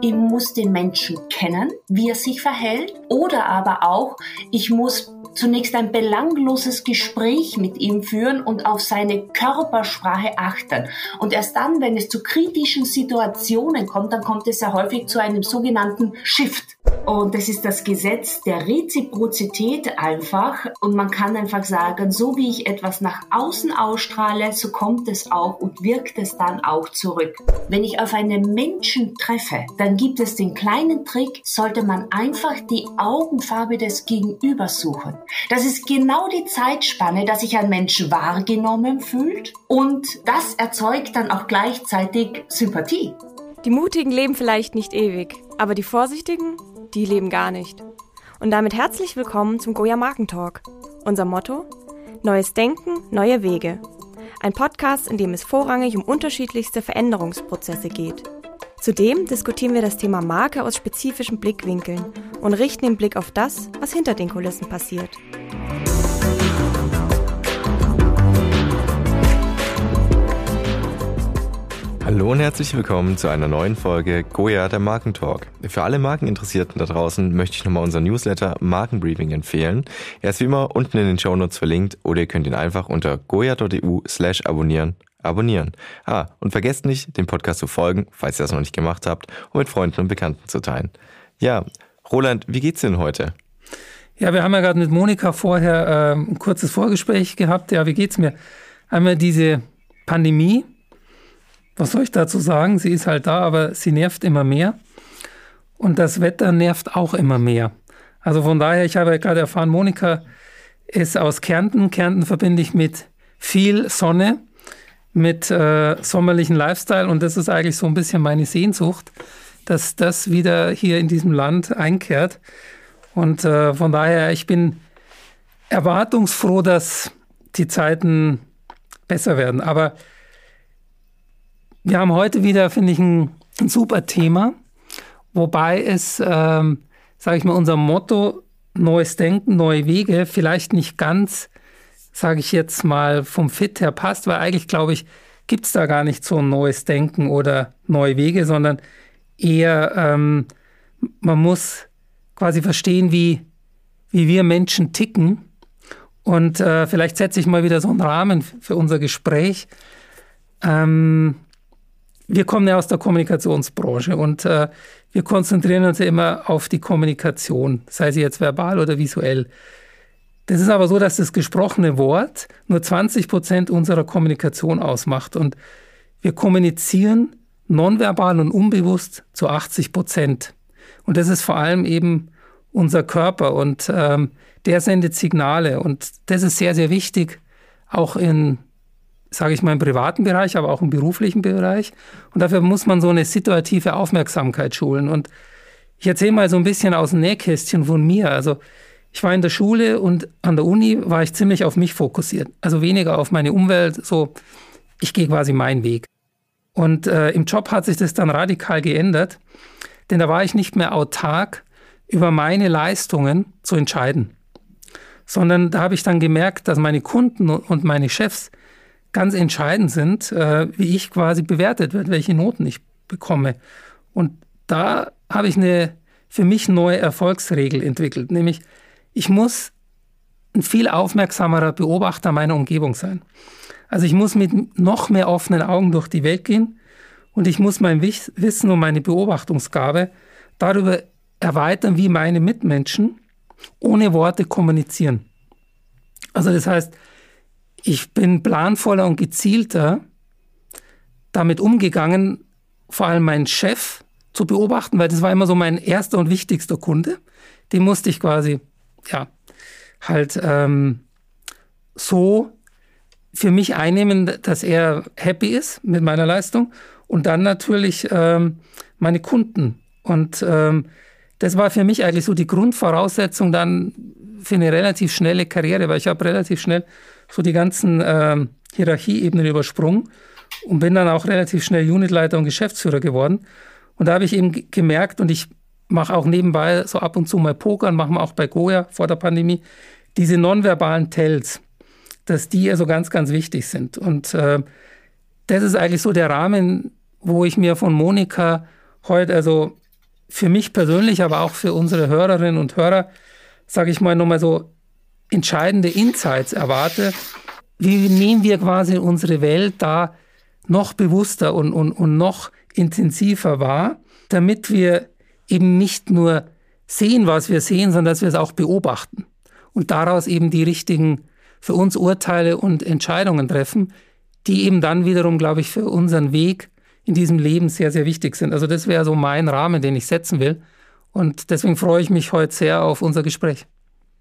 Ich muss den Menschen kennen, wie er sich verhält. Oder aber auch, ich muss zunächst ein belangloses Gespräch mit ihm führen und auf seine Körpersprache achten. Und erst dann, wenn es zu kritischen Situationen kommt, dann kommt es ja häufig zu einem sogenannten Shift. Und das ist das Gesetz der Reziprozität einfach. Und man kann einfach sagen, so wie ich etwas nach außen ausstrahle, so kommt es auch und wirkt es dann auch zurück. Wenn ich auf einen Menschen treffe, dann gibt es den kleinen Trick, sollte man einfach die Augenfarbe des Gegenübers suchen. Das ist genau die Zeitspanne, dass sich ein Mensch wahrgenommen fühlt und das erzeugt dann auch gleichzeitig Sympathie. Die Mutigen leben vielleicht nicht ewig, aber die Vorsichtigen, die leben gar nicht. Und damit herzlich willkommen zum Goya Markentalk. Unser Motto? Neues Denken, neue Wege. Ein Podcast, in dem es vorrangig um unterschiedlichste Veränderungsprozesse geht. Zudem diskutieren wir das Thema Marke aus spezifischen Blickwinkeln und richten den Blick auf das, was hinter den Kulissen passiert. Hallo und herzlich willkommen zu einer neuen Folge Goya der Markentalk. Für alle Markeninteressierten da draußen möchte ich nochmal unseren Newsletter Markenbriefing empfehlen. Er ist wie immer unten in den Shownotes verlinkt oder ihr könnt ihn einfach unter goya.eu slash abonnieren abonnieren. Ah, und vergesst nicht, dem Podcast zu folgen, falls ihr das noch nicht gemacht habt, um mit Freunden und Bekannten zu teilen. Ja, Roland, wie geht's denn heute? Ja, wir haben ja gerade mit Monika vorher äh, ein kurzes Vorgespräch gehabt. Ja, wie geht's mir? Einmal diese Pandemie. Was soll ich dazu sagen? Sie ist halt da, aber sie nervt immer mehr. Und das Wetter nervt auch immer mehr. Also von daher, ich habe ja gerade erfahren, Monika ist aus Kärnten. Kärnten verbinde ich mit viel Sonne mit äh, sommerlichen Lifestyle und das ist eigentlich so ein bisschen meine Sehnsucht, dass das wieder hier in diesem Land einkehrt. Und äh, von daher, ich bin erwartungsfroh, dass die Zeiten besser werden. Aber wir haben heute wieder, finde ich, ein, ein, super Thema, wobei es, ähm, sage ich mal, unser Motto Neues Denken, neue Wege vielleicht nicht ganz sage ich jetzt mal, vom Fit her passt, weil eigentlich, glaube ich, gibt es da gar nicht so ein neues Denken oder neue Wege, sondern eher, ähm, man muss quasi verstehen, wie, wie wir Menschen ticken. Und äh, vielleicht setze ich mal wieder so einen Rahmen für unser Gespräch. Ähm, wir kommen ja aus der Kommunikationsbranche und äh, wir konzentrieren uns ja immer auf die Kommunikation, sei sie jetzt verbal oder visuell. Das ist aber so, dass das gesprochene Wort nur 20 Prozent unserer Kommunikation ausmacht. Und wir kommunizieren nonverbal und unbewusst zu 80 Prozent. Und das ist vor allem eben unser Körper und ähm, der sendet Signale. Und das ist sehr, sehr wichtig, auch in, sage ich mal, im privaten Bereich, aber auch im beruflichen Bereich. Und dafür muss man so eine situative Aufmerksamkeit schulen. Und ich erzähle mal so ein bisschen aus dem Nähkästchen von mir. Also ich war in der Schule und an der Uni war ich ziemlich auf mich fokussiert. Also weniger auf meine Umwelt, so ich gehe quasi meinen Weg. Und äh, im Job hat sich das dann radikal geändert, denn da war ich nicht mehr autark über meine Leistungen zu entscheiden, sondern da habe ich dann gemerkt, dass meine Kunden und meine Chefs ganz entscheidend sind, äh, wie ich quasi bewertet wird, welche Noten ich bekomme. Und da habe ich eine für mich neue Erfolgsregel entwickelt, nämlich ich muss ein viel aufmerksamerer Beobachter meiner Umgebung sein. Also ich muss mit noch mehr offenen Augen durch die Welt gehen und ich muss mein Wissen und meine Beobachtungsgabe darüber erweitern, wie meine Mitmenschen ohne Worte kommunizieren. Also das heißt, ich bin planvoller und gezielter damit umgegangen, vor allem meinen Chef zu beobachten, weil das war immer so mein erster und wichtigster Kunde. Den musste ich quasi ja, halt ähm, so für mich einnehmen, dass er happy ist mit meiner Leistung und dann natürlich ähm, meine Kunden. Und ähm, das war für mich eigentlich so die Grundvoraussetzung dann für eine relativ schnelle Karriere, weil ich habe relativ schnell so die ganzen ähm, Hierarchieebenen übersprungen und bin dann auch relativ schnell Unitleiter und Geschäftsführer geworden. Und da habe ich eben gemerkt, und ich mache auch nebenbei so ab und zu mal Pokern, machen wir auch bei Goya vor der Pandemie. Diese nonverbalen Tells, dass die also ganz, ganz wichtig sind. Und äh, das ist eigentlich so der Rahmen, wo ich mir von Monika heute also für mich persönlich, aber auch für unsere Hörerinnen und Hörer, sage ich mal, nochmal so entscheidende Insights erwarte. Wie nehmen wir quasi unsere Welt da noch bewusster und, und, und noch intensiver wahr, damit wir eben nicht nur sehen, was wir sehen, sondern dass wir es auch beobachten und daraus eben die richtigen für uns Urteile und Entscheidungen treffen, die eben dann wiederum, glaube ich, für unseren Weg in diesem Leben sehr, sehr wichtig sind. Also das wäre so mein Rahmen, den ich setzen will. Und deswegen freue ich mich heute sehr auf unser Gespräch.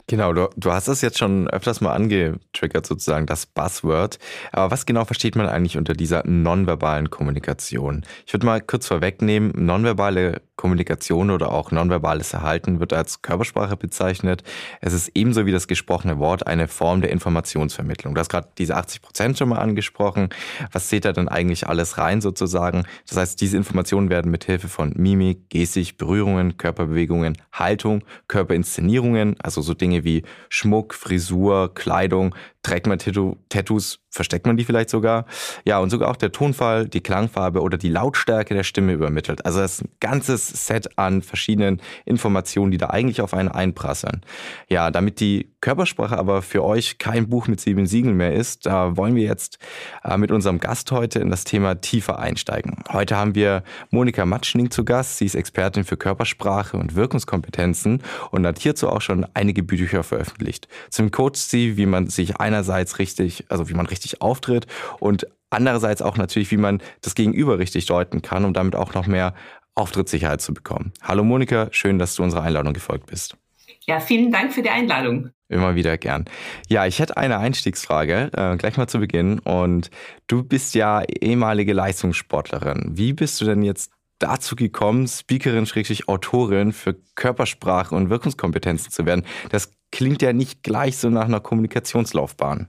Genau, du, du hast es jetzt schon öfters mal angetriggert, sozusagen das Buzzword. Aber was genau versteht man eigentlich unter dieser nonverbalen Kommunikation? Ich würde mal kurz vorwegnehmen, nonverbale Kommunikation oder auch nonverbales Verhalten wird als Körpersprache bezeichnet. Es ist ebenso wie das gesprochene Wort eine Form der Informationsvermittlung. Du hast gerade diese 80 Prozent schon mal angesprochen. Was zählt da denn eigentlich alles rein sozusagen? Das heißt, diese Informationen werden mit Hilfe von Mimik, Gestik, Berührungen, Körperbewegungen, Haltung, Körperinszenierungen, also so Dinge wie Schmuck, Frisur, Kleidung, trägt man Tattoos, versteckt man die vielleicht sogar. Ja, und sogar auch der Tonfall, die Klangfarbe oder die Lautstärke der Stimme übermittelt. Also das ist ein ganzes Set an verschiedenen Informationen, die da eigentlich auf einen einprasseln. Ja, damit die Körpersprache aber für euch kein Buch mit sieben Siegeln mehr ist, da wollen wir jetzt äh, mit unserem Gast heute in das Thema tiefer einsteigen. Heute haben wir Monika Matschning zu Gast. Sie ist Expertin für Körpersprache und Wirkungskompetenzen und hat hierzu auch schon einige Bücher veröffentlicht. Zum coacht sie, wie man sich einerseits richtig, also wie man richtig auftritt und andererseits auch natürlich, wie man das Gegenüber richtig deuten kann, um damit auch noch mehr Auftrittssicherheit zu bekommen. Hallo Monika, schön, dass du unserer Einladung gefolgt bist. Ja, vielen Dank für die Einladung. Immer wieder gern. Ja, ich hätte eine Einstiegsfrage, äh, gleich mal zu Beginn. Und du bist ja ehemalige Leistungssportlerin. Wie bist du denn jetzt dazu gekommen, Speakerin, Schrägstrich Autorin für Körpersprache und Wirkungskompetenzen zu werden? Das klingt ja nicht gleich so nach einer Kommunikationslaufbahn.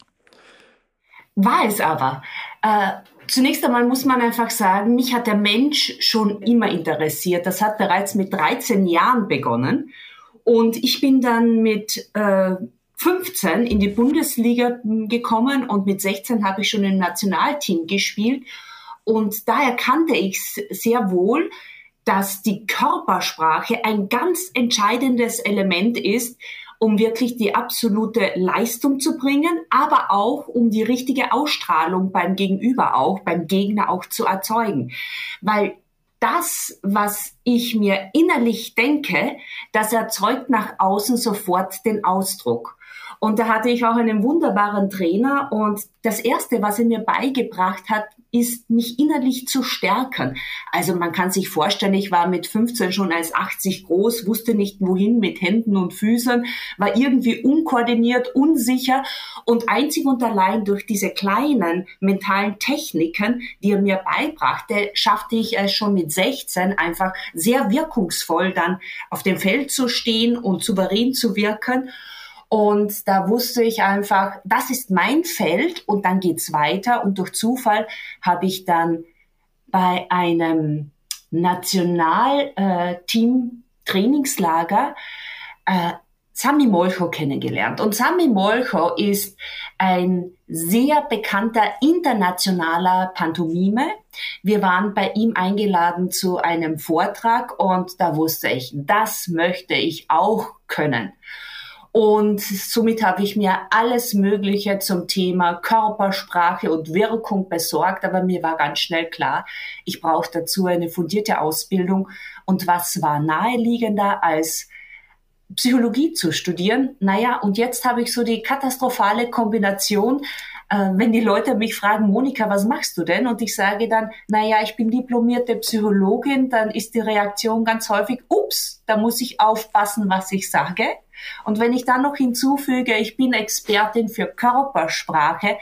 War es aber. Äh, zunächst einmal muss man einfach sagen, mich hat der Mensch schon immer interessiert. Das hat bereits mit 13 Jahren begonnen. Und ich bin dann mit äh, 15 in die Bundesliga gekommen und mit 16 habe ich schon im Nationalteam gespielt. Und da erkannte ich sehr wohl, dass die Körpersprache ein ganz entscheidendes Element ist, um wirklich die absolute Leistung zu bringen, aber auch um die richtige Ausstrahlung beim Gegenüber auch, beim Gegner auch zu erzeugen. Weil das, was ich mir innerlich denke, das erzeugt nach außen sofort den Ausdruck. Und da hatte ich auch einen wunderbaren Trainer und das erste, was er mir beigebracht hat, ist, mich innerlich zu stärken. Also man kann sich vorstellen, ich war mit 15 schon als 80 groß, wusste nicht wohin mit Händen und Füßen, war irgendwie unkoordiniert, unsicher und einzig und allein durch diese kleinen mentalen Techniken, die er mir beibrachte, schaffte ich es schon mit 16 einfach sehr wirkungsvoll dann auf dem Feld zu stehen und souverän zu wirken. Und da wusste ich einfach, das ist mein Feld und dann geht's weiter. Und durch Zufall habe ich dann bei einem Nationalteam-Trainingslager äh, Sami Molcho kennengelernt. Und Sami Molcho ist ein sehr bekannter internationaler Pantomime. Wir waren bei ihm eingeladen zu einem Vortrag und da wusste ich, das möchte ich auch können. Und somit habe ich mir alles Mögliche zum Thema Körpersprache und Wirkung besorgt. Aber mir war ganz schnell klar, ich brauche dazu eine fundierte Ausbildung. Und was war naheliegender als Psychologie zu studieren? Naja, und jetzt habe ich so die katastrophale Kombination, äh, wenn die Leute mich fragen, Monika, was machst du denn? Und ich sage dann, naja, ich bin diplomierte Psychologin, dann ist die Reaktion ganz häufig, ups, da muss ich aufpassen, was ich sage. Und wenn ich dann noch hinzufüge, ich bin Expertin für Körpersprache,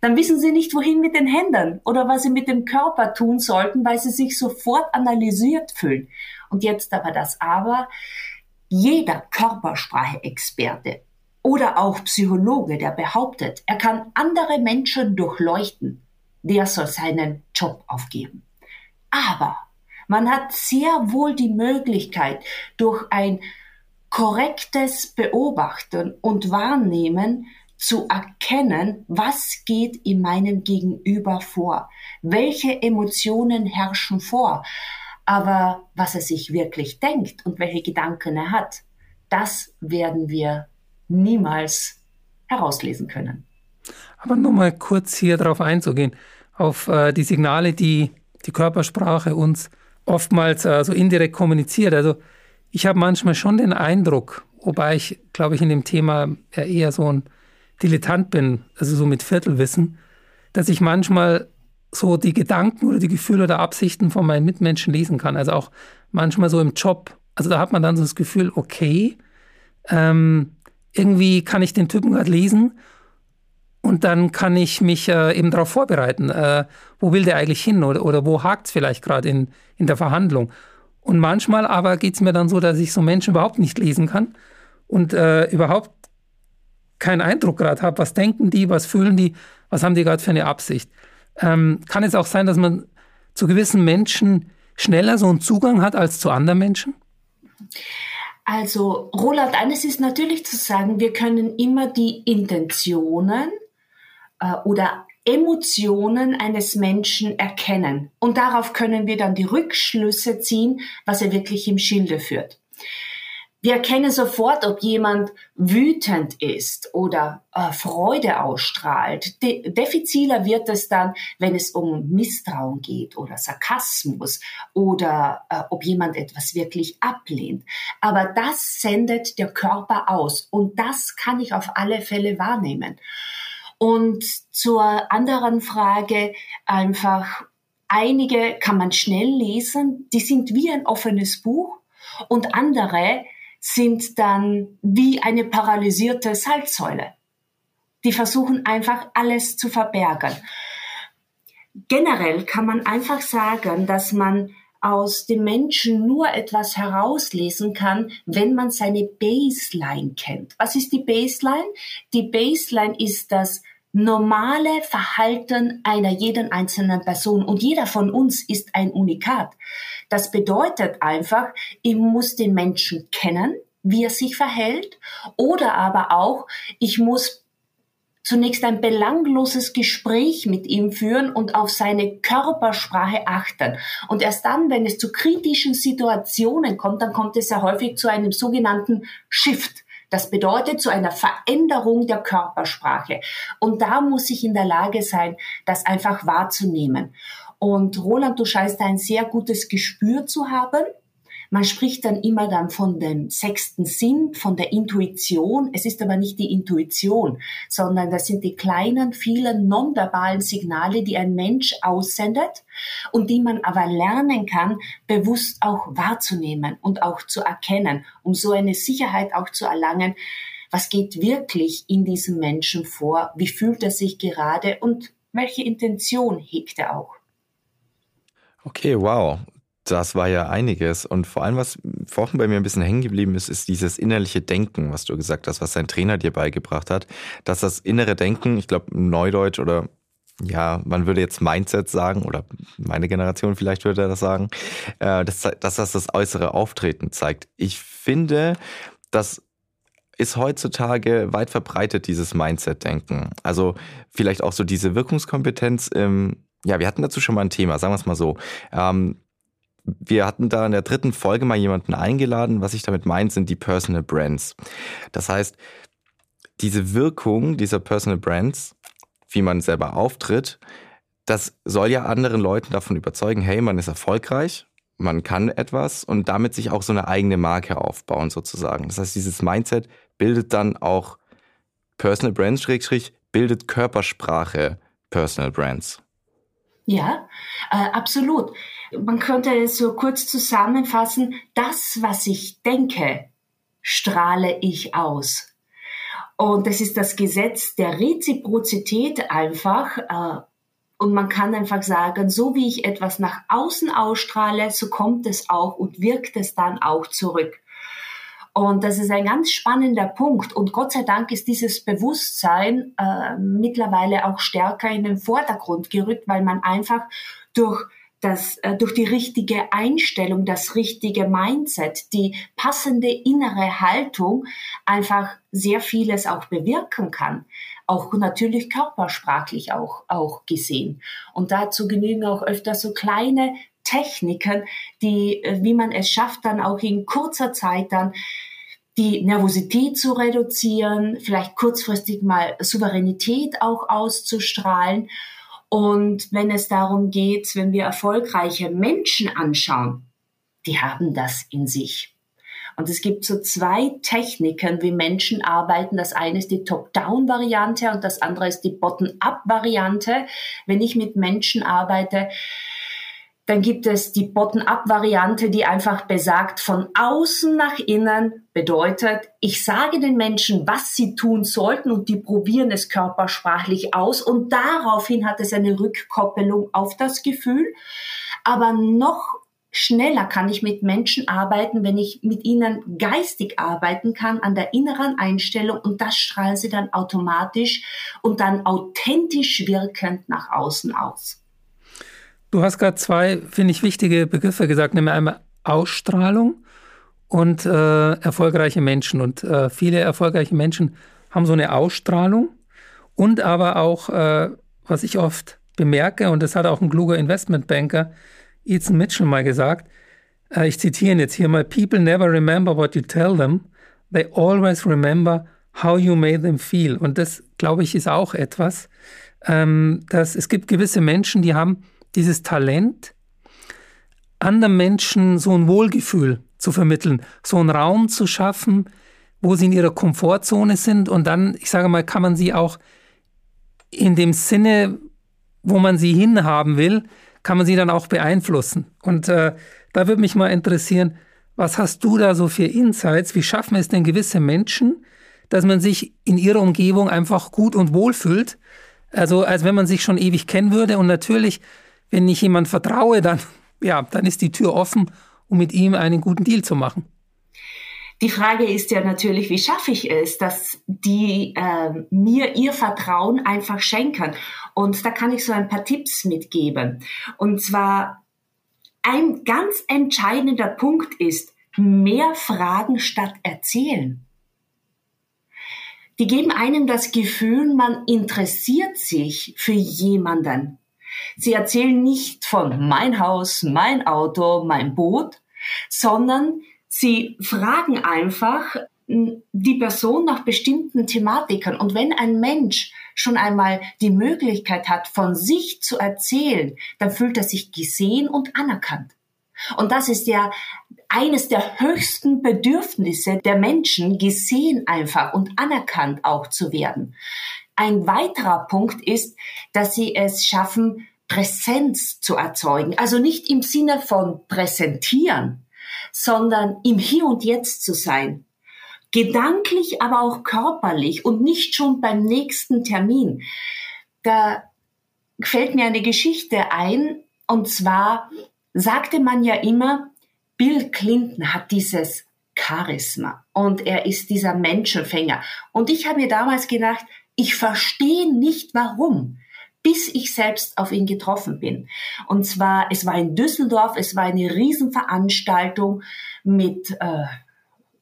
dann wissen sie nicht, wohin mit den Händen oder was sie mit dem Körper tun sollten, weil sie sich sofort analysiert fühlen. Und jetzt aber das Aber, jeder Körpersprache-Experte oder auch Psychologe, der behauptet, er kann andere Menschen durchleuchten, der soll seinen Job aufgeben. Aber man hat sehr wohl die Möglichkeit, durch ein korrektes Beobachten und Wahrnehmen zu erkennen, was geht in meinem Gegenüber vor, welche Emotionen herrschen vor. Aber was er sich wirklich denkt und welche Gedanken er hat, das werden wir niemals herauslesen können. Aber nur mal kurz hier darauf einzugehen, auf äh, die Signale, die die Körpersprache uns oftmals äh, so indirekt kommuniziert. Also ich habe manchmal schon den Eindruck, wobei ich, glaube ich, in dem Thema eher so ein Dilettant bin, also so mit Viertelwissen, dass ich manchmal so die Gedanken oder die Gefühle oder Absichten von meinen Mitmenschen lesen kann. Also auch manchmal so im Job. Also da hat man dann so das Gefühl, okay, ähm, irgendwie kann ich den Typen gerade lesen und dann kann ich mich äh, eben darauf vorbereiten, äh, wo will der eigentlich hin oder, oder wo hakt es vielleicht gerade in, in der Verhandlung. Und manchmal aber geht es mir dann so, dass ich so Menschen überhaupt nicht lesen kann und äh, überhaupt keinen Eindruck gerade habe, was denken die, was fühlen die, was haben die gerade für eine Absicht. Ähm, kann es auch sein, dass man zu gewissen Menschen schneller so einen Zugang hat als zu anderen Menschen? Also, Roland, eines ist natürlich zu sagen, wir können immer die Intentionen äh, oder Emotionen eines Menschen erkennen. Und darauf können wir dann die Rückschlüsse ziehen, was er wirklich im Schilde führt. Wir erkennen sofort, ob jemand wütend ist oder äh, Freude ausstrahlt. De diffiziler wird es dann, wenn es um Misstrauen geht oder Sarkasmus oder äh, ob jemand etwas wirklich ablehnt. Aber das sendet der Körper aus und das kann ich auf alle Fälle wahrnehmen. Und zur anderen Frage einfach, einige kann man schnell lesen, die sind wie ein offenes Buch und andere sind dann wie eine paralysierte Salzsäule. Die versuchen einfach alles zu verbergen. Generell kann man einfach sagen, dass man aus dem Menschen nur etwas herauslesen kann, wenn man seine Baseline kennt. Was ist die Baseline? Die Baseline ist das normale Verhalten einer jeden einzelnen Person. Und jeder von uns ist ein Unikat. Das bedeutet einfach, ich muss den Menschen kennen, wie er sich verhält, oder aber auch, ich muss zunächst ein belangloses Gespräch mit ihm führen und auf seine Körpersprache achten. Und erst dann, wenn es zu kritischen Situationen kommt, dann kommt es ja häufig zu einem sogenannten Shift. Das bedeutet zu einer Veränderung der Körpersprache. Und da muss ich in der Lage sein, das einfach wahrzunehmen. Und Roland, du scheinst ein sehr gutes Gespür zu haben. Man spricht dann immer dann von dem sechsten Sinn, von der Intuition. Es ist aber nicht die Intuition, sondern das sind die kleinen, vielen nonverbalen Signale, die ein Mensch aussendet und die man aber lernen kann, bewusst auch wahrzunehmen und auch zu erkennen, um so eine Sicherheit auch zu erlangen, was geht wirklich in diesem Menschen vor, wie fühlt er sich gerade und welche Intention hegt er auch. Okay, wow. Das war ja einiges. Und vor allem, was vorhin bei mir ein bisschen hängen geblieben ist, ist dieses innerliche Denken, was du gesagt hast, was dein Trainer dir beigebracht hat. Dass das innere Denken, ich glaube, Neudeutsch oder ja, man würde jetzt Mindset sagen, oder meine Generation vielleicht würde das sagen, äh, dass, das das äußere Auftreten zeigt. Ich finde, das ist heutzutage weit verbreitet, dieses Mindset-Denken. Also vielleicht auch so diese Wirkungskompetenz im, ja, wir hatten dazu schon mal ein Thema, sagen wir es mal so. Ähm, wir hatten da in der dritten Folge mal jemanden eingeladen. Was ich damit meine, sind die Personal Brands. Das heißt, diese Wirkung dieser Personal Brands, wie man selber auftritt, das soll ja anderen Leuten davon überzeugen, hey, man ist erfolgreich, man kann etwas und damit sich auch so eine eigene Marke aufbauen sozusagen. Das heißt, dieses Mindset bildet dann auch Personal Brands, Schrägstrich, bildet Körpersprache Personal Brands. Ja, äh, absolut. Man könnte es so kurz zusammenfassen, das, was ich denke, strahle ich aus. Und das ist das Gesetz der Reziprozität einfach. Äh, und man kann einfach sagen, so wie ich etwas nach außen ausstrahle, so kommt es auch und wirkt es dann auch zurück. Und das ist ein ganz spannender Punkt. Und Gott sei Dank ist dieses Bewusstsein äh, mittlerweile auch stärker in den Vordergrund gerückt, weil man einfach durch das, äh, durch die richtige Einstellung, das richtige Mindset, die passende innere Haltung einfach sehr vieles auch bewirken kann. Auch natürlich körpersprachlich auch, auch gesehen. Und dazu genügen auch öfter so kleine Techniken, die, äh, wie man es schafft, dann auch in kurzer Zeit dann die Nervosität zu reduzieren, vielleicht kurzfristig mal Souveränität auch auszustrahlen. Und wenn es darum geht, wenn wir erfolgreiche Menschen anschauen, die haben das in sich. Und es gibt so zwei Techniken, wie Menschen arbeiten. Das eine ist die Top-Down-Variante und das andere ist die Bottom-Up-Variante. Wenn ich mit Menschen arbeite, dann gibt es die Bottom-up-Variante, die einfach besagt, von außen nach innen bedeutet, ich sage den Menschen, was sie tun sollten und die probieren es körpersprachlich aus und daraufhin hat es eine Rückkoppelung auf das Gefühl. Aber noch schneller kann ich mit Menschen arbeiten, wenn ich mit ihnen geistig arbeiten kann an der inneren Einstellung und das strahlen sie dann automatisch und dann authentisch wirkend nach außen aus. Du hast gerade zwei, finde ich, wichtige Begriffe gesagt, nämlich einmal Ausstrahlung und äh, erfolgreiche Menschen. Und äh, viele erfolgreiche Menschen haben so eine Ausstrahlung und aber auch, äh, was ich oft bemerke, und das hat auch ein kluger Investmentbanker, Ethan Mitchell mal gesagt, äh, ich zitiere ihn jetzt hier mal, People never remember what you tell them, they always remember how you made them feel. Und das, glaube ich, ist auch etwas, ähm, dass es gibt gewisse Menschen, die haben dieses Talent, anderen Menschen so ein Wohlgefühl zu vermitteln, so einen Raum zu schaffen, wo sie in ihrer Komfortzone sind und dann, ich sage mal, kann man sie auch in dem Sinne, wo man sie hinhaben will, kann man sie dann auch beeinflussen. Und äh, da würde mich mal interessieren, was hast du da so für Insights? Wie schaffen es denn gewisse Menschen, dass man sich in ihrer Umgebung einfach gut und wohl fühlt? Also als wenn man sich schon ewig kennen würde. Und natürlich wenn ich jemand vertraue, dann, ja, dann ist die Tür offen, um mit ihm einen guten Deal zu machen. Die Frage ist ja natürlich, wie schaffe ich es, dass die äh, mir ihr Vertrauen einfach schenken? Und da kann ich so ein paar Tipps mitgeben. Und zwar ein ganz entscheidender Punkt ist, mehr Fragen statt erzählen. Die geben einem das Gefühl, man interessiert sich für jemanden. Sie erzählen nicht von mein Haus, mein Auto, mein Boot, sondern sie fragen einfach die Person nach bestimmten Thematiken. Und wenn ein Mensch schon einmal die Möglichkeit hat, von sich zu erzählen, dann fühlt er sich gesehen und anerkannt. Und das ist ja eines der höchsten Bedürfnisse der Menschen, gesehen einfach und anerkannt auch zu werden. Ein weiterer Punkt ist, dass sie es schaffen, Präsenz zu erzeugen. Also nicht im Sinne von präsentieren, sondern im Hier und Jetzt zu sein. Gedanklich, aber auch körperlich und nicht schon beim nächsten Termin. Da fällt mir eine Geschichte ein, und zwar sagte man ja immer, Bill Clinton hat dieses Charisma und er ist dieser Menschenfänger. Und ich habe mir damals gedacht, ich verstehe nicht warum bis ich selbst auf ihn getroffen bin. Und zwar, es war in Düsseldorf, es war eine Riesenveranstaltung mit äh,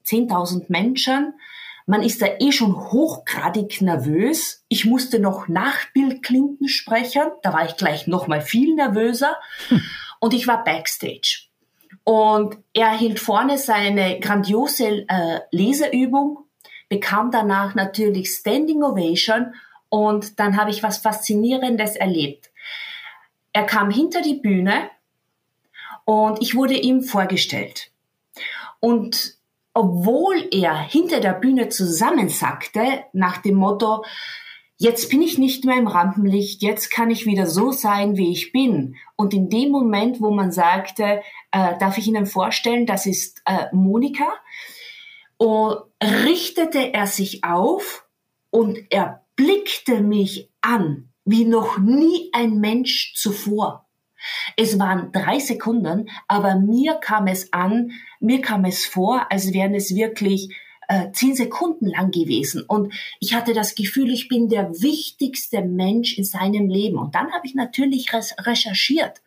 10.000 Menschen. Man ist da eh schon hochgradig nervös. Ich musste noch nach Bill Clinton sprechen. Da war ich gleich noch mal viel nervöser. Hm. Und ich war backstage. Und er hielt vorne seine grandiose äh, Leseübung, bekam danach natürlich Standing Ovation und dann habe ich was Faszinierendes erlebt. Er kam hinter die Bühne und ich wurde ihm vorgestellt. Und obwohl er hinter der Bühne zusammensackte, nach dem Motto, jetzt bin ich nicht mehr im Rampenlicht, jetzt kann ich wieder so sein, wie ich bin. Und in dem Moment, wo man sagte, äh, darf ich Ihnen vorstellen, das ist äh, Monika, richtete er sich auf und er blickte mich an wie noch nie ein Mensch zuvor. Es waren drei Sekunden, aber mir kam es an, mir kam es vor, als wären es wirklich äh, zehn Sekunden lang gewesen. Und ich hatte das Gefühl, ich bin der wichtigste Mensch in seinem Leben. Und dann habe ich natürlich recherchiert.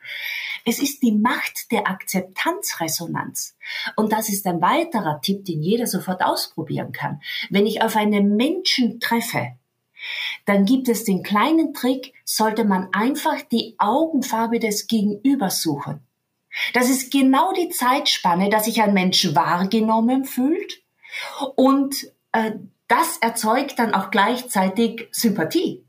Es ist die Macht der Akzeptanzresonanz. Und das ist ein weiterer Tipp, den jeder sofort ausprobieren kann. Wenn ich auf einen Menschen treffe, dann gibt es den kleinen Trick, sollte man einfach die Augenfarbe des Gegenübers suchen. Das ist genau die Zeitspanne, dass sich ein Mensch wahrgenommen fühlt und äh, das erzeugt dann auch gleichzeitig Sympathie.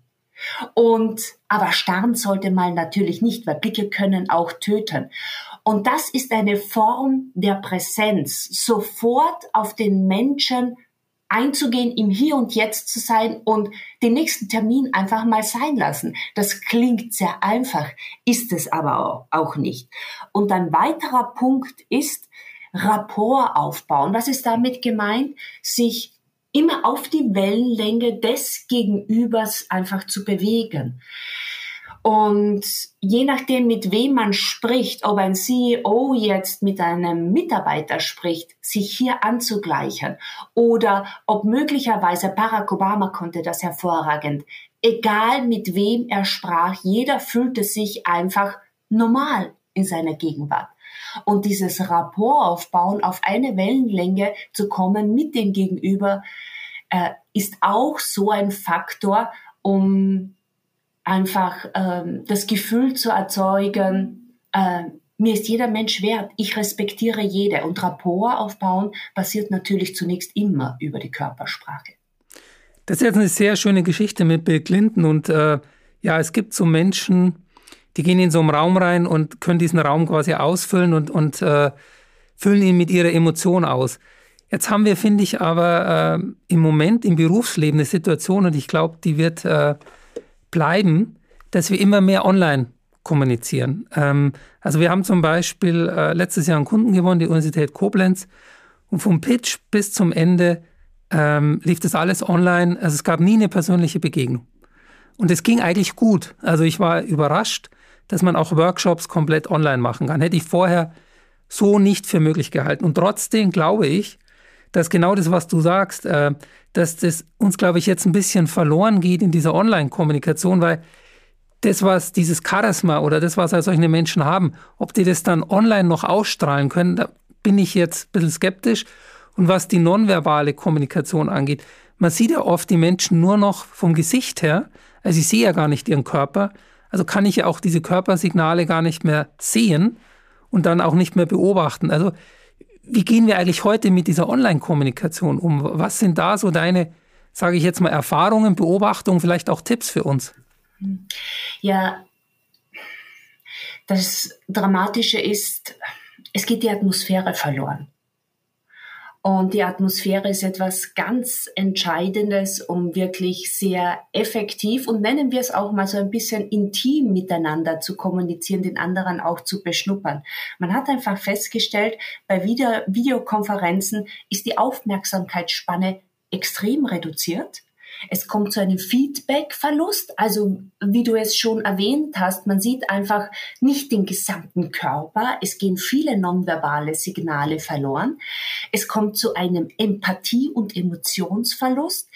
Und aber starren sollte man natürlich nicht, weil Blicke können auch töten. Und das ist eine Form der Präsenz, sofort auf den Menschen einzugehen, im Hier und Jetzt zu sein und den nächsten Termin einfach mal sein lassen. Das klingt sehr einfach, ist es aber auch nicht. Und ein weiterer Punkt ist Rapport aufbauen. Was ist damit gemeint? Sich immer auf die Wellenlänge des Gegenübers einfach zu bewegen. Und je nachdem, mit wem man spricht, ob ein CEO jetzt mit einem Mitarbeiter spricht, sich hier anzugleichen oder ob möglicherweise Barack Obama konnte das hervorragend. Egal mit wem er sprach, jeder fühlte sich einfach normal in seiner Gegenwart. Und dieses Rapport aufbauen, auf eine Wellenlänge zu kommen mit dem Gegenüber, äh, ist auch so ein Faktor, um einfach ähm, das Gefühl zu erzeugen, äh, mir ist jeder Mensch wert, ich respektiere jede. Und Rapport aufbauen passiert natürlich zunächst immer über die Körpersprache. Das ist jetzt eine sehr schöne Geschichte mit Bill Clinton. Und äh, ja, es gibt so Menschen, die gehen in so einen Raum rein und können diesen Raum quasi ausfüllen und, und äh, füllen ihn mit ihrer Emotion aus. Jetzt haben wir, finde ich, aber äh, im Moment im Berufsleben eine Situation, und ich glaube, die wird äh, bleiben, dass wir immer mehr online kommunizieren. Ähm, also wir haben zum Beispiel äh, letztes Jahr einen Kunden gewonnen, die Universität Koblenz, und vom Pitch bis zum Ende ähm, lief das alles online. Also es gab nie eine persönliche Begegnung. Und es ging eigentlich gut. Also ich war überrascht, dass man auch Workshops komplett online machen kann. Hätte ich vorher so nicht für möglich gehalten. Und trotzdem glaube ich, dass genau das, was du sagst, äh, dass das uns, glaube ich, jetzt ein bisschen verloren geht in dieser Online-Kommunikation, weil das, was dieses Charisma oder das, was halt solche Menschen haben, ob die das dann online noch ausstrahlen können, da bin ich jetzt ein bisschen skeptisch. Und was die nonverbale Kommunikation angeht, man sieht ja oft die Menschen nur noch vom Gesicht her, also ich sehe ja gar nicht ihren Körper, also kann ich ja auch diese Körpersignale gar nicht mehr sehen und dann auch nicht mehr beobachten. Also wie gehen wir eigentlich heute mit dieser Online-Kommunikation um? Was sind da so deine, sage ich jetzt mal, Erfahrungen, Beobachtungen, vielleicht auch Tipps für uns? Ja, das Dramatische ist, es geht die Atmosphäre verloren. Und die Atmosphäre ist etwas ganz Entscheidendes, um wirklich sehr effektiv und nennen wir es auch mal so ein bisschen intim miteinander zu kommunizieren, den anderen auch zu beschnuppern. Man hat einfach festgestellt, bei Video Videokonferenzen ist die Aufmerksamkeitsspanne extrem reduziert. Es kommt zu einem Feedback-Verlust. Also, wie du es schon erwähnt hast, man sieht einfach nicht den gesamten Körper. Es gehen viele nonverbale Signale verloren. Es kommt zu einem Empathie- und Emotionsverlust.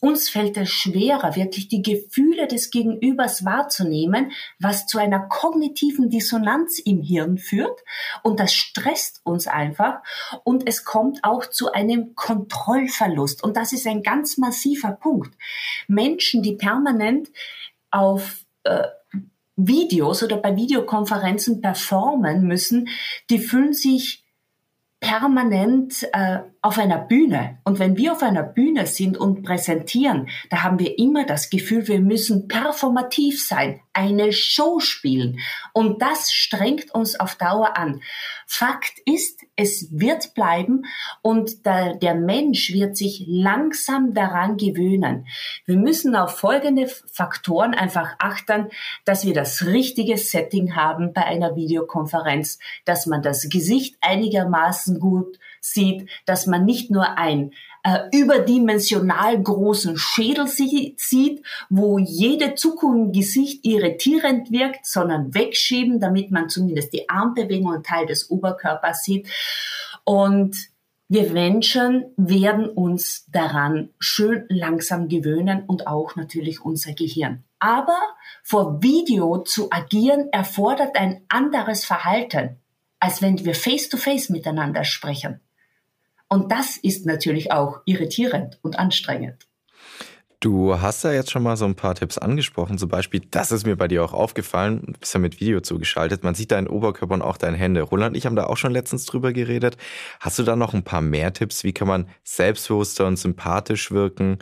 Uns fällt es schwerer, wirklich die Gefühle des Gegenübers wahrzunehmen, was zu einer kognitiven Dissonanz im Hirn führt. Und das stresst uns einfach. Und es kommt auch zu einem Kontrollverlust. Und das ist ein ganz massiver Punkt. Menschen, die permanent auf äh, Videos oder bei Videokonferenzen performen müssen, die fühlen sich permanent äh, auf einer Bühne. Und wenn wir auf einer Bühne sind und präsentieren, da haben wir immer das Gefühl, wir müssen performativ sein, eine Show spielen. Und das strengt uns auf Dauer an. Fakt ist, es wird bleiben und der, der Mensch wird sich langsam daran gewöhnen. Wir müssen auf folgende Faktoren einfach achten, dass wir das richtige Setting haben bei einer Videokonferenz, dass man das Gesicht einigermaßen gut sieht, dass man nicht nur ein äh, überdimensional großen Schädel sieht, wo jede Zukunft im Gesicht irritierend wirkt, sondern wegschieben, damit man zumindest die Armbewegung und Teil des Oberkörpers sieht. Und wir Menschen werden uns daran schön langsam gewöhnen und auch natürlich unser Gehirn. Aber vor Video zu agieren erfordert ein anderes Verhalten, als wenn wir face-to-face -face miteinander sprechen. Und das ist natürlich auch irritierend und anstrengend. Du hast ja jetzt schon mal so ein paar Tipps angesprochen. Zum Beispiel, das ist mir bei dir auch aufgefallen. Du bist ja mit Video zugeschaltet. Man sieht deinen Oberkörper und auch deine Hände. Roland und ich haben da auch schon letztens drüber geredet. Hast du da noch ein paar mehr Tipps? Wie kann man selbstbewusster und sympathisch wirken?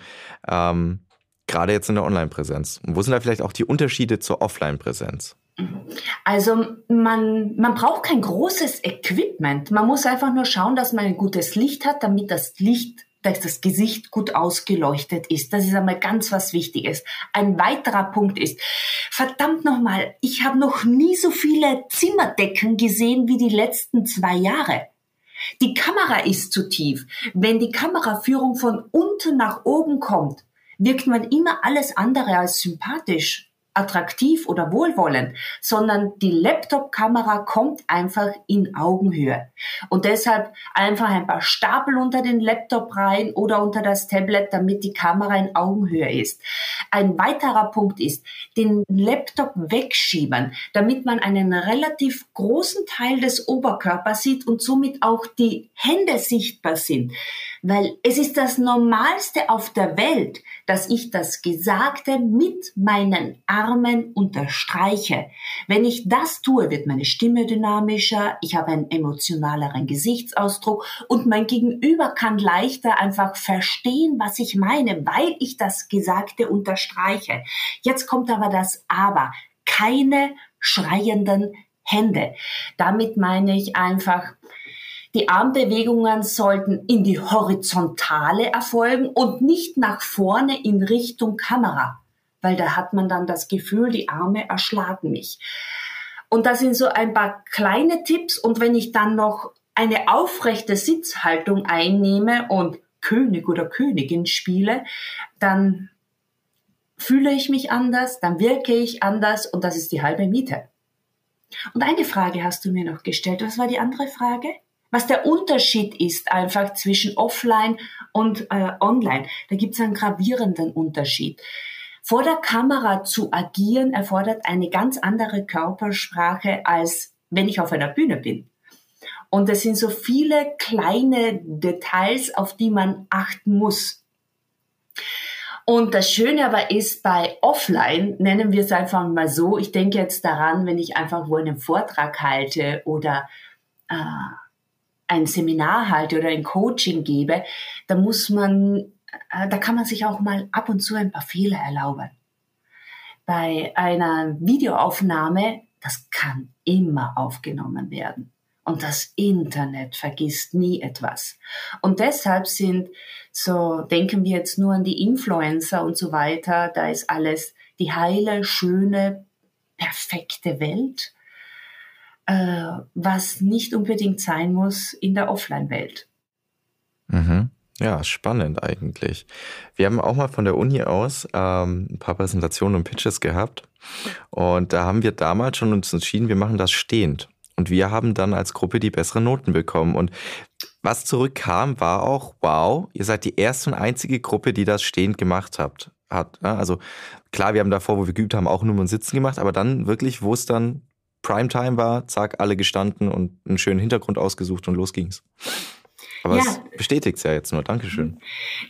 Ähm, gerade jetzt in der Online-Präsenz. Und wo sind da vielleicht auch die Unterschiede zur Offline-Präsenz? Also man, man braucht kein großes Equipment. Man muss einfach nur schauen, dass man ein gutes Licht hat, damit das Licht dass das Gesicht gut ausgeleuchtet ist. Das ist einmal ganz was Wichtiges. Ein weiterer Punkt ist, verdammt nochmal, ich habe noch nie so viele Zimmerdecken gesehen wie die letzten zwei Jahre. Die Kamera ist zu tief. Wenn die Kameraführung von unten nach oben kommt, wirkt man immer alles andere als sympathisch attraktiv oder wohlwollend, sondern die Laptop-Kamera kommt einfach in Augenhöhe. Und deshalb einfach ein paar Stapel unter den Laptop rein oder unter das Tablet, damit die Kamera in Augenhöhe ist. Ein weiterer Punkt ist, den Laptop wegschieben, damit man einen relativ großen Teil des Oberkörpers sieht und somit auch die Hände sichtbar sind. Weil es ist das Normalste auf der Welt, dass ich das Gesagte mit meinen Armen unterstreiche. Wenn ich das tue, wird meine Stimme dynamischer, ich habe einen emotionaleren Gesichtsausdruck und mein Gegenüber kann leichter einfach verstehen, was ich meine, weil ich das Gesagte unterstreiche. Jetzt kommt aber das Aber. Keine schreienden Hände. Damit meine ich einfach, die Armbewegungen sollten in die Horizontale erfolgen und nicht nach vorne in Richtung Kamera, weil da hat man dann das Gefühl, die Arme erschlagen mich. Und das sind so ein paar kleine Tipps. Und wenn ich dann noch eine aufrechte Sitzhaltung einnehme und König oder Königin spiele, dann fühle ich mich anders, dann wirke ich anders und das ist die halbe Miete. Und eine Frage hast du mir noch gestellt. Was war die andere Frage? Was der Unterschied ist einfach zwischen offline und äh, online. Da gibt es einen gravierenden Unterschied. Vor der Kamera zu agieren erfordert eine ganz andere Körpersprache, als wenn ich auf einer Bühne bin. Und es sind so viele kleine Details, auf die man achten muss. Und das Schöne aber ist bei Offline, nennen wir es einfach mal so, ich denke jetzt daran, wenn ich einfach wo einen Vortrag halte oder äh, ein Seminar halte oder ein Coaching gebe, da muss man, äh, da kann man sich auch mal ab und zu ein paar Fehler erlauben. Bei einer Videoaufnahme, das kann immer aufgenommen werden. Und das Internet vergisst nie etwas. Und deshalb sind, so denken wir jetzt nur an die Influencer und so weiter, da ist alles die heile, schöne, perfekte Welt äh, was nicht unbedingt sein muss in der Offline-Welt. Mhm. Ja, spannend eigentlich. Wir haben auch mal von der Uni aus ähm, ein paar Präsentationen und Pitches gehabt. Und da haben wir damals schon uns entschieden, wir machen das stehend. Und wir haben dann als Gruppe die besseren Noten bekommen. Und was zurückkam, war auch, wow, ihr seid die erste und einzige Gruppe, die das stehend gemacht habt. Hat, ne? Also klar, wir haben davor, wo wir geübt haben, auch nur mal Sitzen gemacht, aber dann wirklich, wo es dann Primetime war, zack, alle gestanden und einen schönen Hintergrund ausgesucht und los ging's. Aber ja. es bestätigt ja jetzt nur. Dankeschön.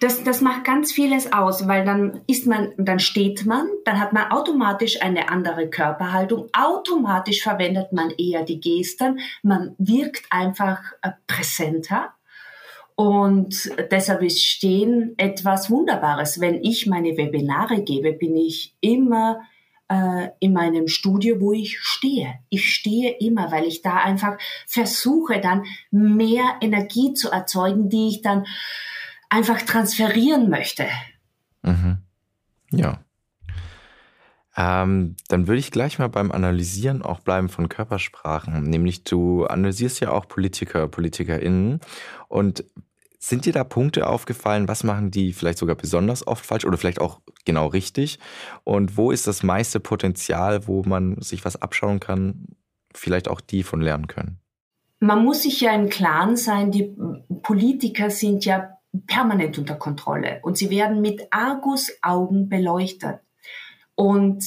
Das, das macht ganz vieles aus, weil dann ist man, dann steht man, dann hat man automatisch eine andere Körperhaltung, automatisch verwendet man eher die Gesten, man wirkt einfach äh, präsenter. Und deshalb ist Stehen etwas Wunderbares. Wenn ich meine Webinare gebe, bin ich immer äh, in meinem Studio, wo ich stehe. Ich stehe immer, weil ich da einfach versuche, dann mehr Energie zu erzeugen, die ich dann einfach transferieren möchte. Mhm. Ja. Ähm, dann würde ich gleich mal beim Analysieren auch bleiben von Körpersprachen. Nämlich du analysierst ja auch Politiker, PolitikerInnen. Und sind dir da Punkte aufgefallen? Was machen die vielleicht sogar besonders oft falsch oder vielleicht auch genau richtig? Und wo ist das meiste Potenzial, wo man sich was abschauen kann, vielleicht auch die von lernen können? Man muss sich ja im Klaren sein, die Politiker sind ja permanent unter Kontrolle und sie werden mit Argusaugen beleuchtet. Und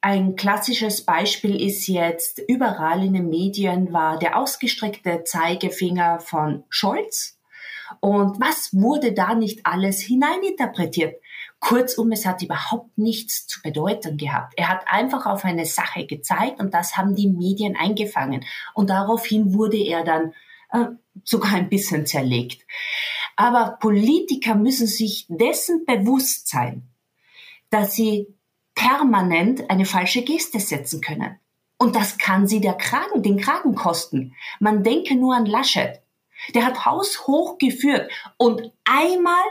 ein klassisches Beispiel ist jetzt, überall in den Medien war der ausgestreckte Zeigefinger von Scholz Und was wurde da nicht alles hineininterpretiert? Kurzum, es hat überhaupt nichts zu bedeuten gehabt. Er hat einfach auf eine Sache gezeigt und das haben die Medien eingefangen. Und daraufhin wurde er dann äh, sogar ein bisschen zerlegt. Aber Politiker müssen sich dessen bewusst sein, dass sie permanent eine falsche Geste setzen können. Und das kann sie der Kragen, den Kragen kosten. Man denke nur an Laschet. Der hat haushoch geführt und einmal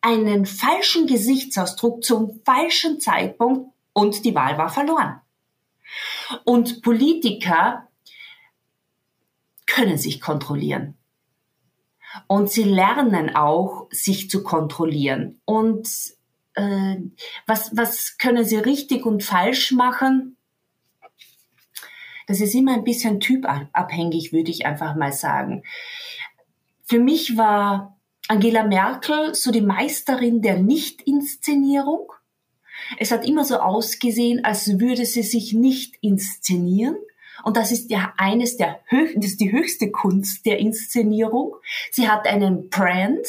einen falschen Gesichtsausdruck zum falschen Zeitpunkt und die Wahl war verloren. Und Politiker können sich kontrollieren. Und sie lernen auch, sich zu kontrollieren. Und äh, was, was können sie richtig und falsch machen? Das ist immer ein bisschen typabhängig, würde ich einfach mal sagen. Für mich war Angela Merkel so die Meisterin der Nicht-Inszenierung. Es hat immer so ausgesehen, als würde sie sich nicht inszenieren. Und das ist ja eines der höch das ist die höchste Kunst der Inszenierung. Sie hat einen Brand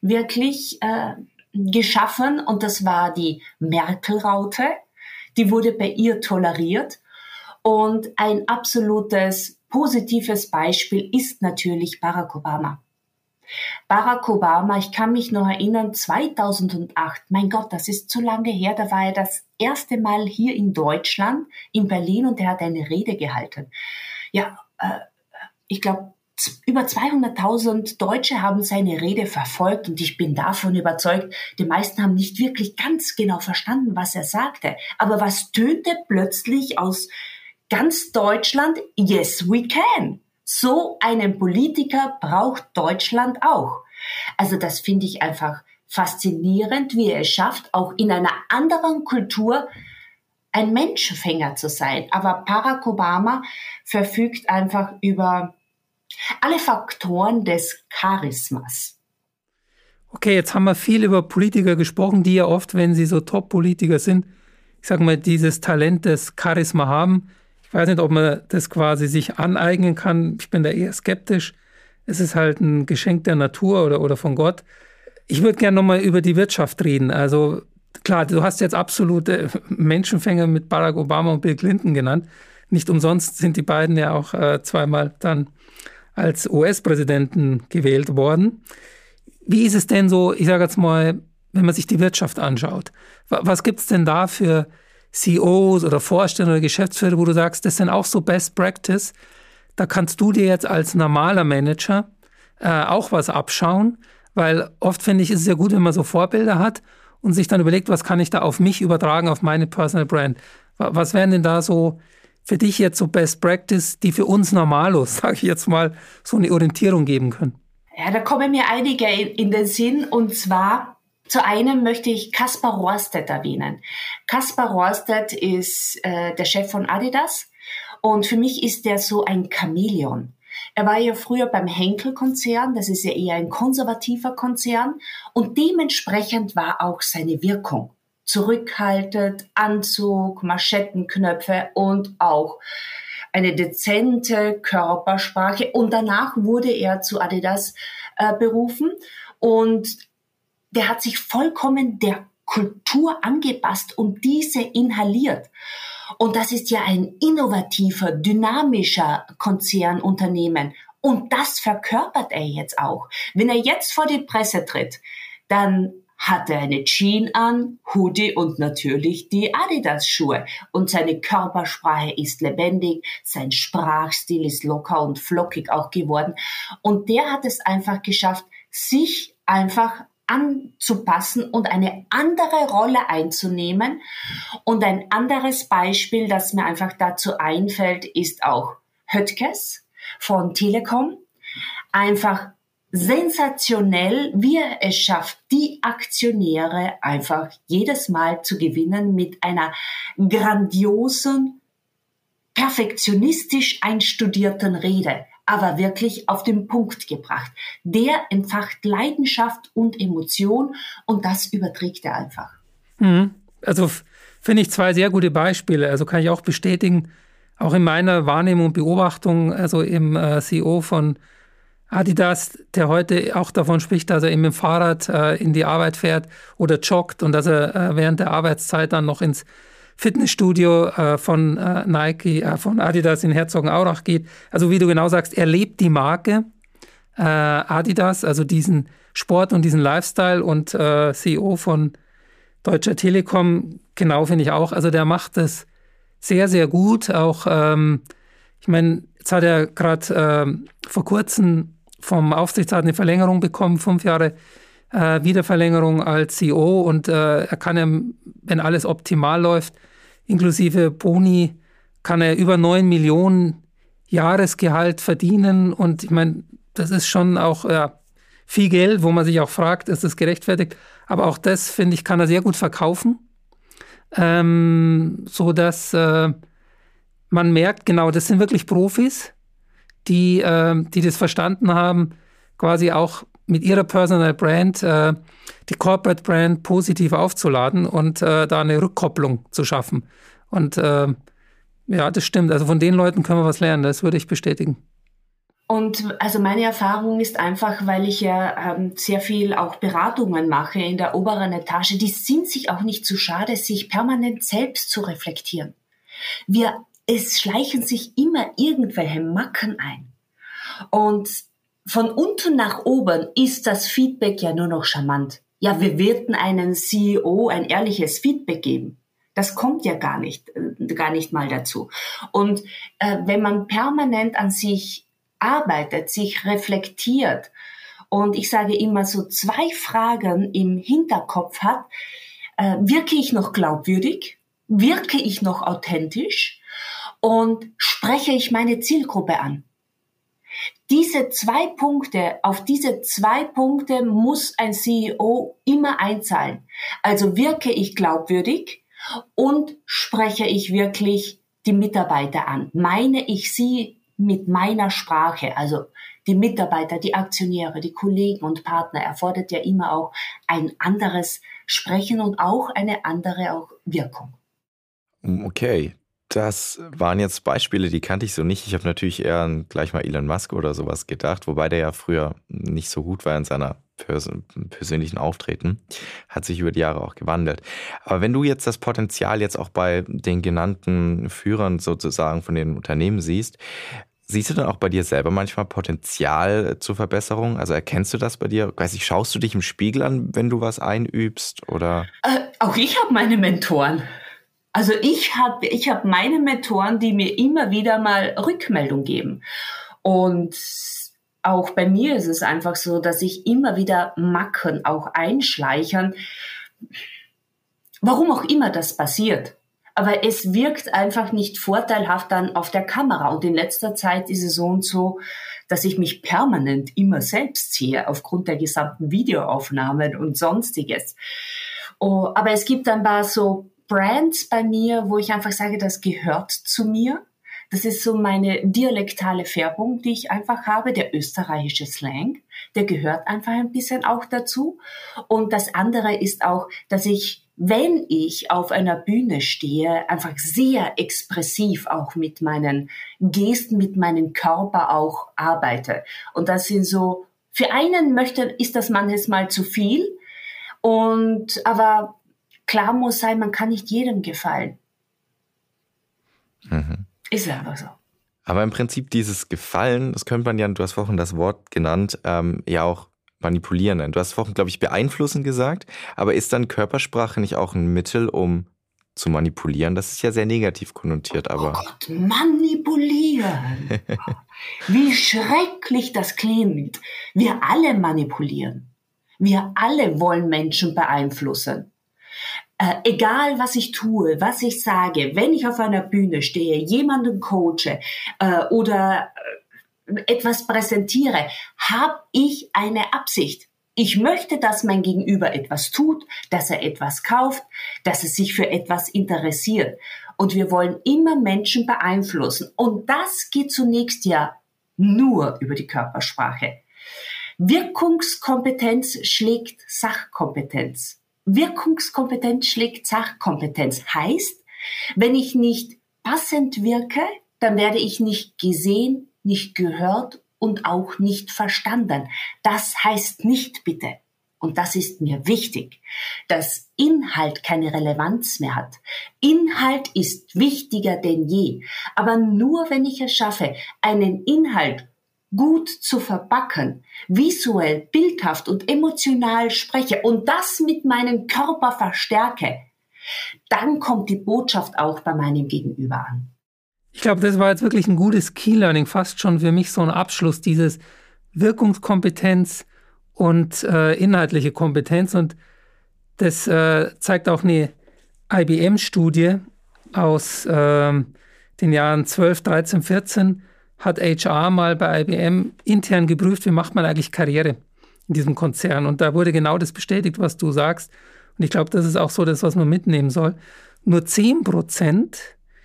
wirklich äh, geschaffen und das war die Merkel-Raute. Die wurde bei ihr toleriert. Und ein absolutes positives Beispiel ist natürlich Barack Obama. Barack Obama, ich kann mich noch erinnern, 2008, mein Gott, das ist zu lange her, da war er das erste Mal hier in Deutschland, in Berlin und er hat eine Rede gehalten. Ja, äh, ich glaube, über 200.000 Deutsche haben seine Rede verfolgt und ich bin davon überzeugt, die meisten haben nicht wirklich ganz genau verstanden, was er sagte. Aber was tönte plötzlich aus ganz Deutschland? Yes, we can. So einen Politiker braucht Deutschland auch. Also das finde ich einfach faszinierend, wie er es schafft, auch in einer anderen Kultur ein Menschenfänger zu sein. Aber Barack Obama verfügt einfach über alle Faktoren des Charismas. Okay, jetzt haben wir viel über Politiker gesprochen, die ja oft, wenn sie so Top-Politiker sind, ich sage mal, dieses Talent des Charisma haben. Ich weiß nicht, ob man das quasi sich aneignen kann. Ich bin da eher skeptisch. Es ist halt ein Geschenk der Natur oder, oder von Gott. Ich würde gerne nochmal über die Wirtschaft reden. Also klar, du hast jetzt absolute Menschenfänger mit Barack Obama und Bill Clinton genannt. Nicht umsonst sind die beiden ja auch äh, zweimal dann als US-Präsidenten gewählt worden. Wie ist es denn so, ich sage jetzt mal, wenn man sich die Wirtschaft anschaut? Was gibt es denn da für CEOs oder Vorstände oder Geschäftsführer, wo du sagst, das sind auch so Best Practice. Da kannst du dir jetzt als normaler Manager äh, auch was abschauen, weil oft finde ich, ist es ja gut, wenn man so Vorbilder hat und sich dann überlegt, was kann ich da auf mich übertragen, auf meine Personal Brand. Was wären denn da so für dich jetzt so Best Practice, die für uns Normalos, sage ich jetzt mal, so eine Orientierung geben können? Ja, da kommen mir einige in den Sinn und zwar zu einem möchte ich Kaspar Rohrstedt erwähnen. Kaspar Rohrstedt ist äh, der Chef von Adidas und für mich ist der so ein Chamäleon. Er war ja früher beim Henkel-Konzern, das ist ja eher ein konservativer Konzern und dementsprechend war auch seine Wirkung. Zurückhaltend, Anzug, Maschettenknöpfe und auch eine dezente Körpersprache und danach wurde er zu Adidas äh, berufen und der hat sich vollkommen der Kultur angepasst und diese inhaliert. Und das ist ja ein innovativer, dynamischer Konzernunternehmen. Und das verkörpert er jetzt auch. Wenn er jetzt vor die Presse tritt, dann hat er eine Jean an, Hoodie und natürlich die Adidas-Schuhe. Und seine Körpersprache ist lebendig, sein Sprachstil ist locker und flockig auch geworden. Und der hat es einfach geschafft, sich einfach anzupassen und eine andere Rolle einzunehmen. Und ein anderes Beispiel, das mir einfach dazu einfällt, ist auch Höttges von Telekom. Einfach sensationell, wie er es schafft, die Aktionäre einfach jedes Mal zu gewinnen mit einer grandiosen, perfektionistisch einstudierten Rede aber wirklich auf den Punkt gebracht. Der entfacht Leidenschaft und Emotion und das überträgt er einfach. Mhm. Also finde ich zwei sehr gute Beispiele. Also kann ich auch bestätigen, auch in meiner Wahrnehmung und Beobachtung, also im äh, CEO von Adidas, der heute auch davon spricht, dass er eben dem Fahrrad äh, in die Arbeit fährt oder joggt und dass er äh, während der Arbeitszeit dann noch ins Fitnessstudio äh, von äh, Nike, äh, von Adidas in Herzogenaurach geht. Also wie du genau sagst, er lebt die Marke äh, Adidas, also diesen Sport und diesen Lifestyle und CEO von Deutscher Telekom, genau finde ich auch. Also der macht das sehr, sehr gut. Auch, ähm, ich meine, jetzt hat er gerade vor kurzem vom Aufsichtsrat eine Verlängerung bekommen, fünf Jahre äh, Wiederverlängerung als CEO und äh, er kann ja, wenn alles optimal läuft, inklusive Boni, kann er über neun Millionen Jahresgehalt verdienen und ich meine, das ist schon auch ja, viel Geld, wo man sich auch fragt, ist das gerechtfertigt? Aber auch das, finde ich, kann er sehr gut verkaufen, ähm, so dass äh, man merkt, genau, das sind wirklich Profis, die, äh, die das verstanden haben, quasi auch mit ihrer Personal Brand äh, die Corporate Brand positiv aufzuladen und äh, da eine Rückkopplung zu schaffen. Und äh, ja, das stimmt. Also von den Leuten können wir was lernen, das würde ich bestätigen. Und also meine Erfahrung ist einfach, weil ich ja ähm, sehr viel auch Beratungen mache in der oberen Etage, die sind sich auch nicht zu schade, sich permanent selbst zu reflektieren. Wir es schleichen sich immer irgendwelche Macken ein. Und von unten nach oben ist das Feedback ja nur noch charmant. Ja, wir werden einen CEO ein ehrliches Feedback geben. Das kommt ja gar nicht, äh, gar nicht mal dazu. Und äh, wenn man permanent an sich arbeitet, sich reflektiert und ich sage immer so zwei Fragen im Hinterkopf hat, äh, wirke ich noch glaubwürdig? Wirke ich noch authentisch? und spreche ich meine Zielgruppe an. Diese zwei Punkte, auf diese zwei Punkte muss ein CEO immer einzahlen. Also wirke ich glaubwürdig und spreche ich wirklich die Mitarbeiter an. Meine ich sie mit meiner Sprache, also die Mitarbeiter, die Aktionäre, die Kollegen und Partner erfordert ja immer auch ein anderes Sprechen und auch eine andere auch Wirkung. Okay, das waren jetzt Beispiele, die kannte ich so nicht. Ich habe natürlich eher an gleich mal Elon Musk oder sowas gedacht, wobei der ja früher nicht so gut war in seiner pers persönlichen Auftreten. Hat sich über die Jahre auch gewandelt. Aber wenn du jetzt das Potenzial jetzt auch bei den genannten Führern sozusagen von den Unternehmen siehst, Siehst du dann auch bei dir selber manchmal Potenzial zur Verbesserung? Also erkennst du das bei dir? Weiß ich, schaust du dich im Spiegel an, wenn du was einübst? Oder? Äh, auch ich habe meine Mentoren. Also ich habe ich hab meine Mentoren, die mir immer wieder mal Rückmeldung geben. Und auch bei mir ist es einfach so, dass ich immer wieder Macken auch einschleichern. Warum auch immer das passiert. Aber es wirkt einfach nicht vorteilhaft dann auf der Kamera. Und in letzter Zeit ist es so und so, dass ich mich permanent immer selbst sehe, aufgrund der gesamten Videoaufnahmen und sonstiges. Oh, aber es gibt ein paar so Brands bei mir, wo ich einfach sage, das gehört zu mir. Das ist so meine dialektale Färbung, die ich einfach habe, der österreichische Slang. Der gehört einfach ein bisschen auch dazu. Und das andere ist auch, dass ich wenn ich auf einer Bühne stehe, einfach sehr expressiv auch mit meinen Gesten, mit meinem Körper auch arbeite. Und das sind so, für einen möchte, ist das manchmal zu viel. Und, aber klar muss sein, man kann nicht jedem gefallen. Mhm. Ist einfach so. Aber im Prinzip dieses Gefallen, das könnte man ja, du hast vorhin das Wort genannt, ähm, ja auch manipulieren. Du hast vorhin, glaube ich, beeinflussen gesagt, aber ist dann Körpersprache nicht auch ein Mittel, um zu manipulieren? Das ist ja sehr negativ konnotiert, aber. Oh Gott, manipulieren! Wie schrecklich das klingt. Wir alle manipulieren. Wir alle wollen Menschen beeinflussen äh, egal was ich tue, was ich sage, wenn ich auf einer Bühne stehe, jemanden coache äh, oder äh, etwas präsentiere, habe ich eine Absicht. Ich möchte, dass mein Gegenüber etwas tut, dass er etwas kauft, dass er sich für etwas interessiert. Und wir wollen immer Menschen beeinflussen. Und das geht zunächst ja nur über die Körpersprache. Wirkungskompetenz schlägt Sachkompetenz. Wirkungskompetenz schlägt Sachkompetenz. Heißt, wenn ich nicht passend wirke, dann werde ich nicht gesehen, nicht gehört und auch nicht verstanden. Das heißt nicht bitte, und das ist mir wichtig, dass Inhalt keine Relevanz mehr hat. Inhalt ist wichtiger denn je. Aber nur wenn ich es schaffe, einen Inhalt gut zu verpacken, visuell, bildhaft und emotional spreche und das mit meinem Körper verstärke, dann kommt die Botschaft auch bei meinem Gegenüber an. Ich glaube, das war jetzt wirklich ein gutes Key-Learning, fast schon für mich so ein Abschluss, dieses Wirkungskompetenz und äh, inhaltliche Kompetenz. Und das äh, zeigt auch eine IBM-Studie aus äh, den Jahren 12, 13, 14, hat HR mal bei IBM intern geprüft, wie macht man eigentlich Karriere in diesem Konzern. Und da wurde genau das bestätigt, was du sagst. Und ich glaube, das ist auch so das, was man mitnehmen soll. Nur 10 Prozent,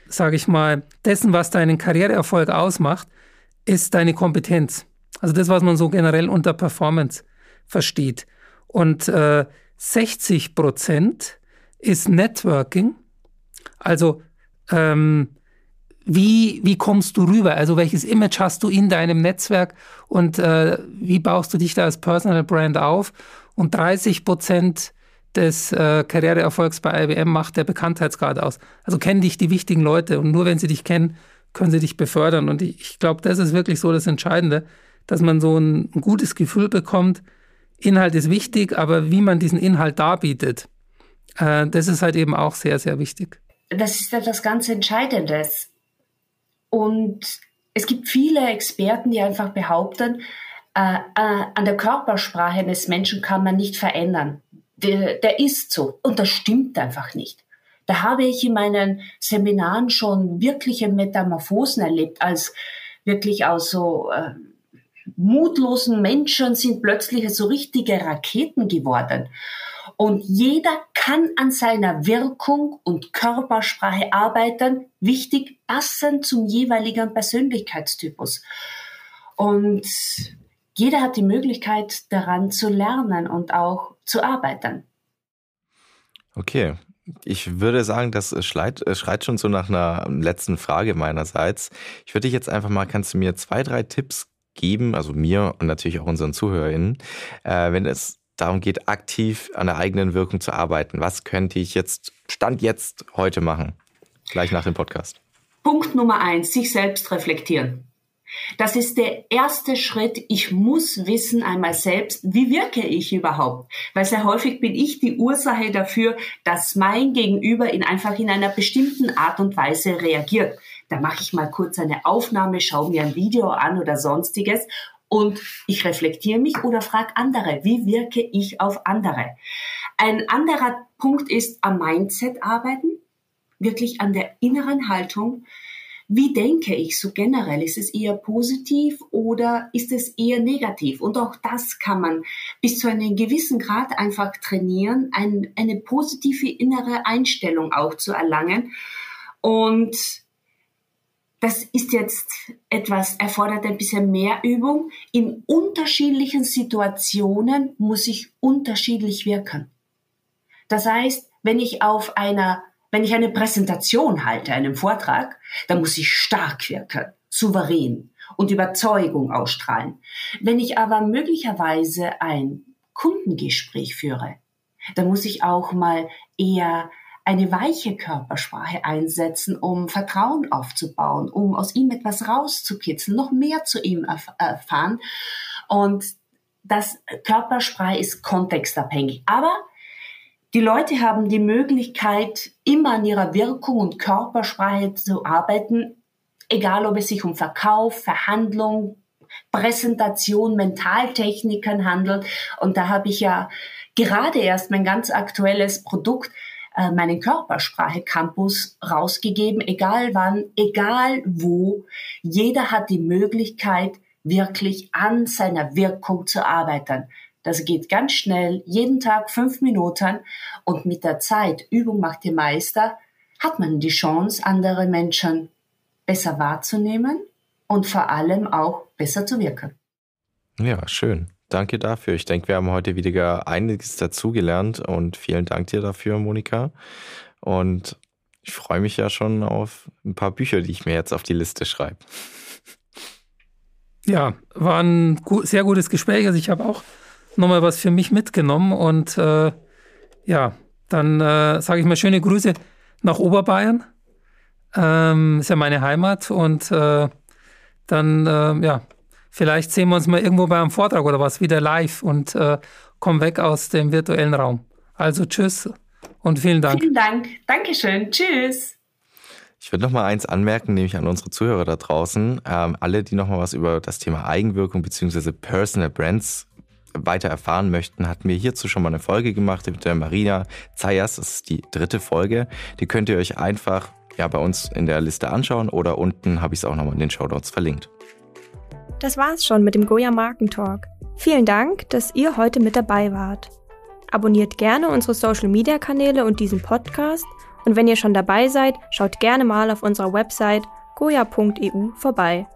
sage ich mal, dessen, was deinen Karriereerfolg ausmacht, ist deine Kompetenz. Also das, was man so generell unter Performance versteht. Und äh, 60 Prozent ist Networking. Also ähm, wie, wie kommst du rüber? Also welches Image hast du in deinem Netzwerk und äh, wie baust du dich da als Personal Brand auf? Und 30 Prozent des äh, Karriereerfolgs bei IBM macht der Bekanntheitsgrad aus. Also kennen dich die wichtigen Leute und nur wenn sie dich kennen, können sie dich befördern. Und ich, ich glaube, das ist wirklich so das Entscheidende, dass man so ein, ein gutes Gefühl bekommt. Inhalt ist wichtig, aber wie man diesen Inhalt darbietet, äh, das ist halt eben auch sehr, sehr wichtig. Das ist etwas ganz Entscheidendes. Und es gibt viele Experten, die einfach behaupten, äh, äh, an der Körpersprache eines Menschen kann man nicht verändern der, der ist so. Und das stimmt einfach nicht. Da habe ich in meinen Seminaren schon wirkliche Metamorphosen erlebt, als wirklich aus so äh, mutlosen Menschen sind plötzlich so richtige Raketen geworden. Und jeder kann an seiner Wirkung und Körpersprache arbeiten, wichtig passend zum jeweiligen Persönlichkeitstypus. Und jeder hat die Möglichkeit, daran zu lernen und auch zu arbeiten. Okay. Ich würde sagen, das schreit, schreit schon so nach einer letzten Frage meinerseits. Ich würde dich jetzt einfach mal, kannst du mir zwei, drei Tipps geben, also mir und natürlich auch unseren ZuhörerInnen, äh, wenn es darum geht, aktiv an der eigenen Wirkung zu arbeiten. Was könnte ich jetzt, Stand jetzt, heute machen? Gleich nach dem Podcast. Punkt Nummer eins, sich selbst reflektieren. Das ist der erste Schritt. Ich muss wissen einmal selbst, wie wirke ich überhaupt? Weil sehr häufig bin ich die Ursache dafür, dass mein Gegenüber in einfach in einer bestimmten Art und Weise reagiert. Da mache ich mal kurz eine Aufnahme, schaue mir ein Video an oder sonstiges und ich reflektiere mich oder frage andere, wie wirke ich auf andere? Ein anderer Punkt ist am Mindset arbeiten, wirklich an der inneren Haltung. Wie denke ich so generell? Ist es eher positiv oder ist es eher negativ? Und auch das kann man bis zu einem gewissen Grad einfach trainieren, ein, eine positive innere Einstellung auch zu erlangen. Und das ist jetzt etwas, erfordert ein bisschen mehr Übung. In unterschiedlichen Situationen muss ich unterschiedlich wirken. Das heißt, wenn ich auf einer wenn ich eine Präsentation halte, einen Vortrag, dann muss ich stark wirken, souverän und Überzeugung ausstrahlen. Wenn ich aber möglicherweise ein Kundengespräch führe, dann muss ich auch mal eher eine weiche Körpersprache einsetzen, um Vertrauen aufzubauen, um aus ihm etwas rauszukitzeln, noch mehr zu ihm erfahren. Und das Körpersprache ist kontextabhängig. Aber die Leute haben die Möglichkeit, immer an ihrer Wirkung und Körpersprache zu arbeiten, egal ob es sich um Verkauf, Verhandlung, Präsentation, Mentaltechniken handelt. Und da habe ich ja gerade erst mein ganz aktuelles Produkt, äh, meinen Körpersprache Campus rausgegeben, egal wann, egal wo. Jeder hat die Möglichkeit, wirklich an seiner Wirkung zu arbeiten. Das geht ganz schnell, jeden Tag fünf Minuten und mit der Zeit, Übung macht die Meister, hat man die Chance, andere Menschen besser wahrzunehmen und vor allem auch besser zu wirken. Ja, schön. Danke dafür. Ich denke, wir haben heute wieder einiges dazugelernt und vielen Dank dir dafür, Monika. Und ich freue mich ja schon auf ein paar Bücher, die ich mir jetzt auf die Liste schreibe. Ja, war ein sehr gutes Gespräch. Also ich habe auch nochmal was für mich mitgenommen und äh, ja, dann äh, sage ich mal schöne Grüße nach Oberbayern. Ähm, ist ja meine Heimat und äh, dann, äh, ja, vielleicht sehen wir uns mal irgendwo bei einem Vortrag oder was wieder live und äh, kommen weg aus dem virtuellen Raum. Also tschüss und vielen Dank. Vielen Dank. Dankeschön. Tschüss. Ich würde noch mal eins anmerken, nämlich an unsere Zuhörer da draußen. Ähm, alle, die noch mal was über das Thema Eigenwirkung beziehungsweise Personal Brands weiter erfahren möchten, hatten wir hierzu schon mal eine Folge gemacht mit der Marina Zayas. Das ist die dritte Folge. Die könnt ihr euch einfach ja, bei uns in der Liste anschauen oder unten habe ich es auch nochmal in den Show Notes verlinkt. Das war's schon mit dem Goya Markentalk. Vielen Dank, dass ihr heute mit dabei wart. Abonniert gerne unsere Social Media Kanäle und diesen Podcast und wenn ihr schon dabei seid, schaut gerne mal auf unserer Website goya.eu vorbei.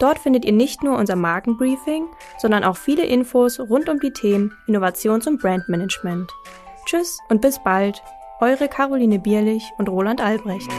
Dort findet ihr nicht nur unser Markenbriefing, sondern auch viele Infos rund um die Themen Innovations- und Brandmanagement. Tschüss und bis bald, eure Caroline Bierlich und Roland Albrecht.